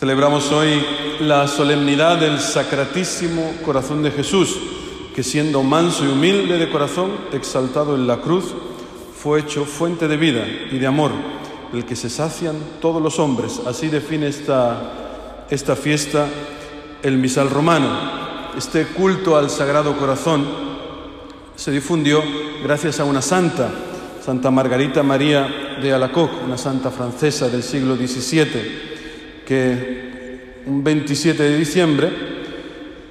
Celebramos hoy la solemnidad del Sacratísimo Corazón de Jesús, que siendo manso y humilde de corazón, exaltado en la cruz, fue hecho fuente de vida y de amor, el que se sacian todos los hombres. Así define esta, esta fiesta el misal romano. Este culto al Sagrado Corazón se difundió gracias a una santa, Santa Margarita María de Alacoque, una santa francesa del siglo XVII que un 27 de diciembre,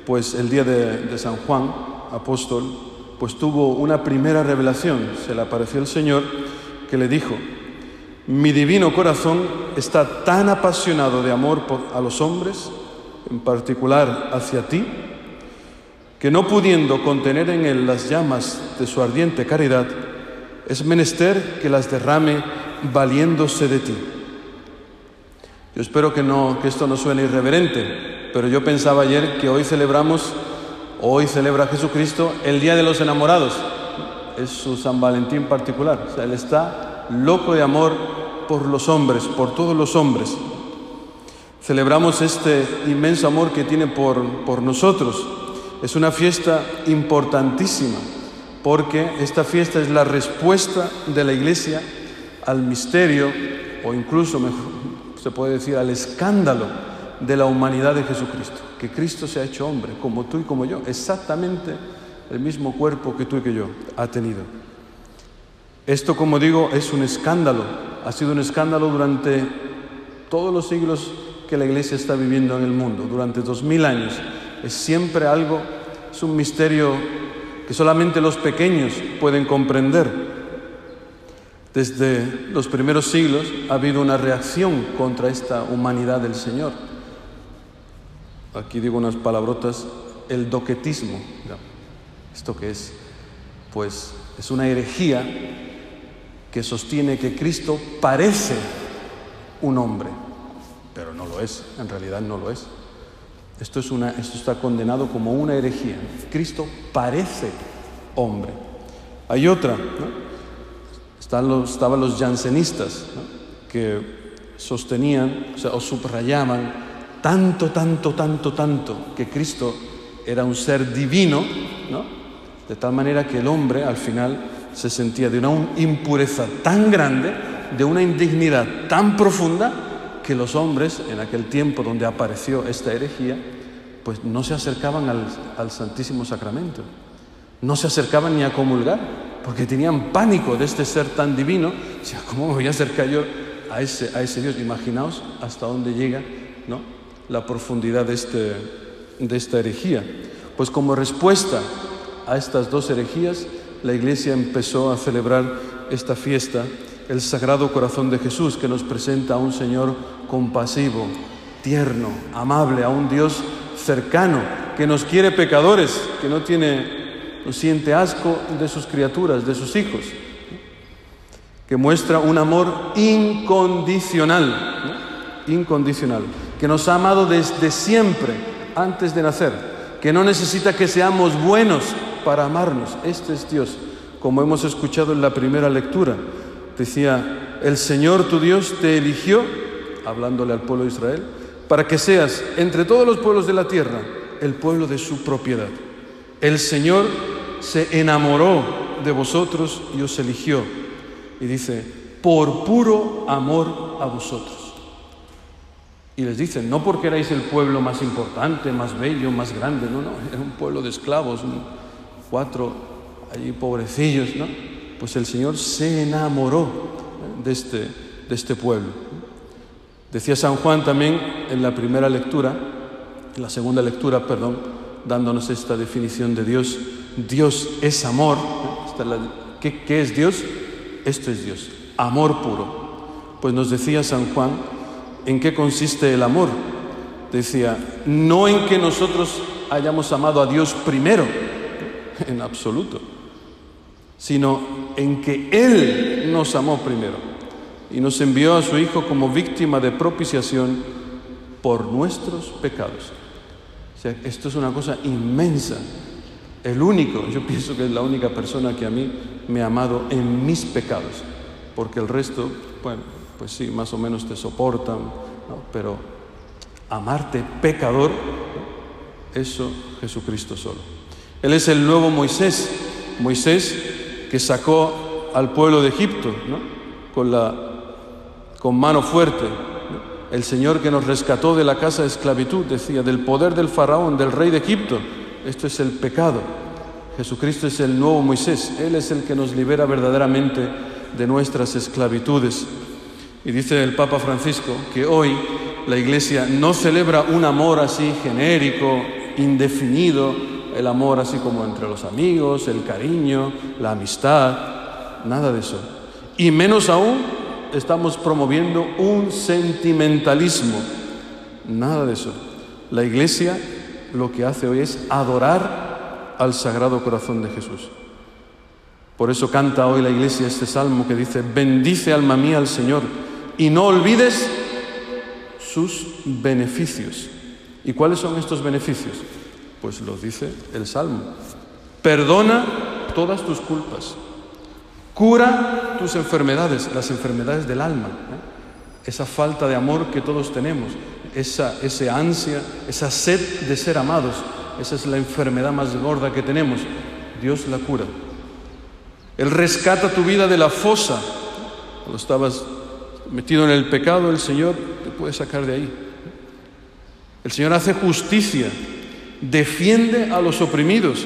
pues el día de, San Juan, apóstol, pues tuvo una primera revelación, se le apareció el Señor que le dijo, mi divino corazón está tan apasionado de amor a los hombres, en particular hacia ti, que no pudiendo contener en él las llamas de su ardiente caridad, es menester que las derrame valiéndose de ti. Espero que, no, que esto no suene irreverente, pero yo pensaba ayer que hoy celebramos, hoy celebra Jesucristo el Día de los Enamorados. Es su San Valentín particular. Él está loco de amor por los hombres, por todos los hombres. Celebramos este inmenso amor que tiene por, por nosotros. Es una fiesta importantísima, porque esta fiesta es la respuesta de la Iglesia al misterio, o incluso mejor, se puede decir, al escándalo de la humanidad de Jesucristo, que Cristo se ha hecho hombre, como tú y como yo, exactamente el mismo cuerpo que tú y que yo ha tenido. Esto, como digo, es un escándalo, ha sido un escándalo durante todos los siglos que la Iglesia está viviendo en el mundo, durante dos mil años. Es siempre algo, es un misterio que solamente los pequeños pueden comprender. Desde los primeros siglos ha habido una reacción contra esta humanidad del Señor. Aquí digo unas palabrotas, el doquetismo. ¿Esto qué es? Pues es una herejía que sostiene que Cristo parece un hombre, pero no lo es, en realidad no lo es. Esto, es una, esto está condenado como una herejía. Cristo parece hombre. Hay otra. Estaban los jansenistas que sostenían o, subrayaban tanto, tanto, tanto, tanto que Cristo era un ser divino, de tal manera que el hombre al final se sentía de una impureza tan grande, de una indignidad tan profunda, que los hombres, en aquel tiempo donde apareció esta herejía, pues no se acercaban al Santísimo Sacramento, no se acercaban ni a comulgar, porque tenían pánico de este ser tan divino. ¿Cómo me voy a acercar yo a ese, a ese Dios? Imaginaos hasta dónde llega ¿no? la profundidad de, este, de esta herejía. Pues como respuesta a estas dos herejías, la Iglesia empezó a celebrar esta fiesta, el Sagrado Corazón de Jesús, que nos presenta a un Señor compasivo, tierno, amable, a un Dios cercano, que nos quiere pecadores, que no tiene siente asco de sus criaturas, de sus hijos, que muestra un amor incondicional, incondicional, que nos ha amado desde siempre, antes de nacer, que no necesita que seamos buenos para amarnos. Este es Dios, como hemos escuchado en la primera lectura. Decía, el Señor tu Dios te eligió, hablándole al pueblo de Israel, para que seas entre todos los pueblos de la tierra el pueblo de su propiedad. El Señor se enamoró de vosotros y os eligió. Y dice, por puro amor a vosotros. Y les dice, no porque erais el pueblo más importante, más bello, más grande, no, no, era un pueblo de esclavos, cuatro allí pobrecillos, ¿no? Pues el Señor se enamoró de este, de este pueblo. Decía San Juan también en la primera lectura, en la segunda lectura, perdón, dándonos esta definición de Dios. Dios es amor. ¿Qué, ¿Qué, es Dios? Esto es Dios, amor puro. Pues nos decía San Juan, ¿en qué consiste el amor? Decía, no en que nosotros hayamos amado a Dios primero, en absoluto, sino en que Él nos amó primero y nos envió a su Hijo como víctima de propiciación por nuestros pecados esto es una cosa inmensa. El único, yo pienso que es la única persona que a mí me ha amado en mis pecados, porque el resto, bueno, pues sí, más o menos te soportan, pero amarte pecador, eso Jesucristo solo. Él es el nuevo Moisés, Moisés que sacó al pueblo de Egipto con, la, con mano fuerte. El Señor que nos rescató de la casa de esclavitud, decía, del poder del faraón, del rey de Egipto. Esto es el pecado. Jesucristo es el nuevo Moisés. Él es el que nos libera verdaderamente de nuestras esclavitudes. Y dice el Papa Francisco que hoy la Iglesia no celebra un amor así genérico, indefinido, el amor así como entre los amigos, el cariño, la amistad, nada de eso. Y menos aún estamos promoviendo un sentimentalismo, nada de eso. La Iglesia lo que hace hoy es adorar al Sagrado Corazón de Jesús. Por eso canta hoy la Iglesia este salmo que dice, bendice alma mía al Señor y no olvides sus beneficios. ¿Y cuáles son estos beneficios? Pues los dice el Salmo. Perdona todas tus culpas. Cura tus enfermedades, las enfermedades del alma. ¿eh? Esa falta de amor que todos tenemos, esa, esa ansia, esa sed de ser amados. Esa es la enfermedad más gorda que tenemos. Dios la cura. Él rescata tu vida de la fosa. Cuando estabas metido en el pecado, el Señor te puede sacar de ahí. El Señor hace justicia, defiende a los oprimidos.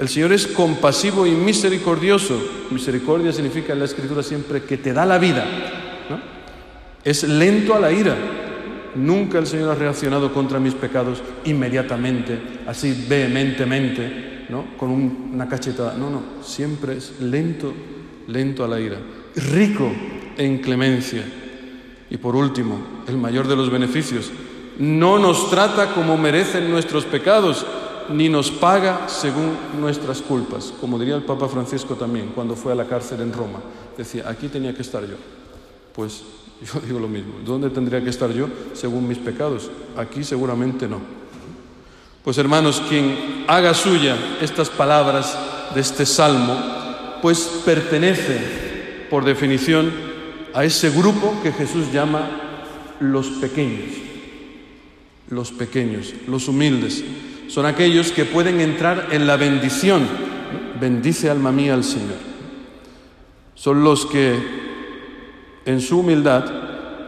El Señor es compasivo y misericordioso. Misericordia significa en la Escritura siempre que te da la vida. Es lento a la ira. Nunca el Señor ha reaccionado contra mis pecados inmediatamente, así vehementemente, ¿no? con una cachetada. No, no, siempre es lento, lento a la ira. Rico en clemencia. Y por último, el mayor de los beneficios, no nos trata como merecen nuestros pecados, ni nos paga según nuestras culpas, como diría el Papa Francisco también cuando fue a la cárcel en Roma. Decía, aquí tenía que estar yo. Pues yo digo lo mismo, ¿dónde tendría que estar yo según mis pecados? Aquí seguramente no. Pues hermanos, quien haga suya estas palabras de este salmo, pues pertenece, por definición, a ese grupo que Jesús llama los pequeños. Los pequeños, los humildes. Son aquellos que pueden entrar en la bendición. Bendice alma mía al Señor. Son los que en su humildad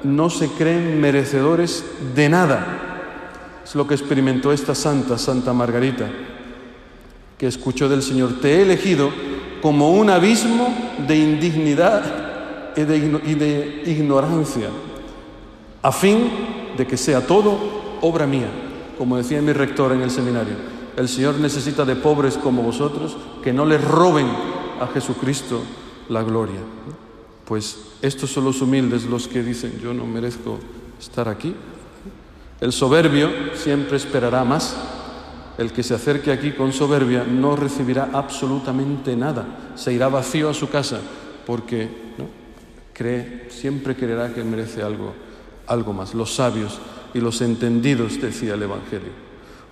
no se creen merecedores de nada. Es lo que experimentó esta santa, Santa Margarita, que escuchó del Señor, te he elegido como un abismo de indignidad y de, ignorancia, a fin de que sea todo obra mía, como decía mi rector en el seminario. El Señor necesita de pobres como vosotros que no le roben a Jesucristo la gloria. Pues estos son los humildes los que dicen, yo no merezco estar aquí. El soberbio siempre esperará más. El que se acerque aquí con soberbia no recibirá absolutamente nada. Se irá vacío a su casa porque cree, siempre creerá que merece algo, algo más. Los sabios y los entendidos, decía el Evangelio.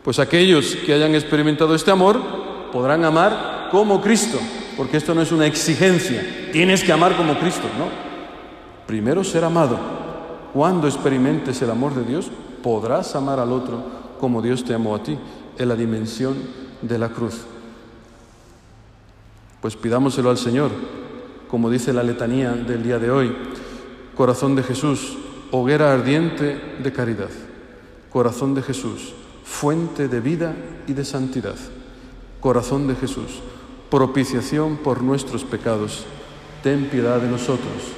Pues aquellos que hayan experimentado este amor podrán amar como Cristo, porque esto no es una exigencia, tienes que amar como Cristo, no. Primero ser amado. Cuando experimentes el amor de Dios, podrás amar al otro como Dios te amó a ti, en la dimensión de la cruz. Pues pidámoselo al Señor, como dice la letanía del día de hoy, corazón de Jesús, hoguera ardiente de caridad, corazón de Jesús, fuente de vida y de santidad, corazón de Jesús, propiciación por nuestros pecados, ten piedad de nosotros.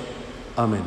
Amén.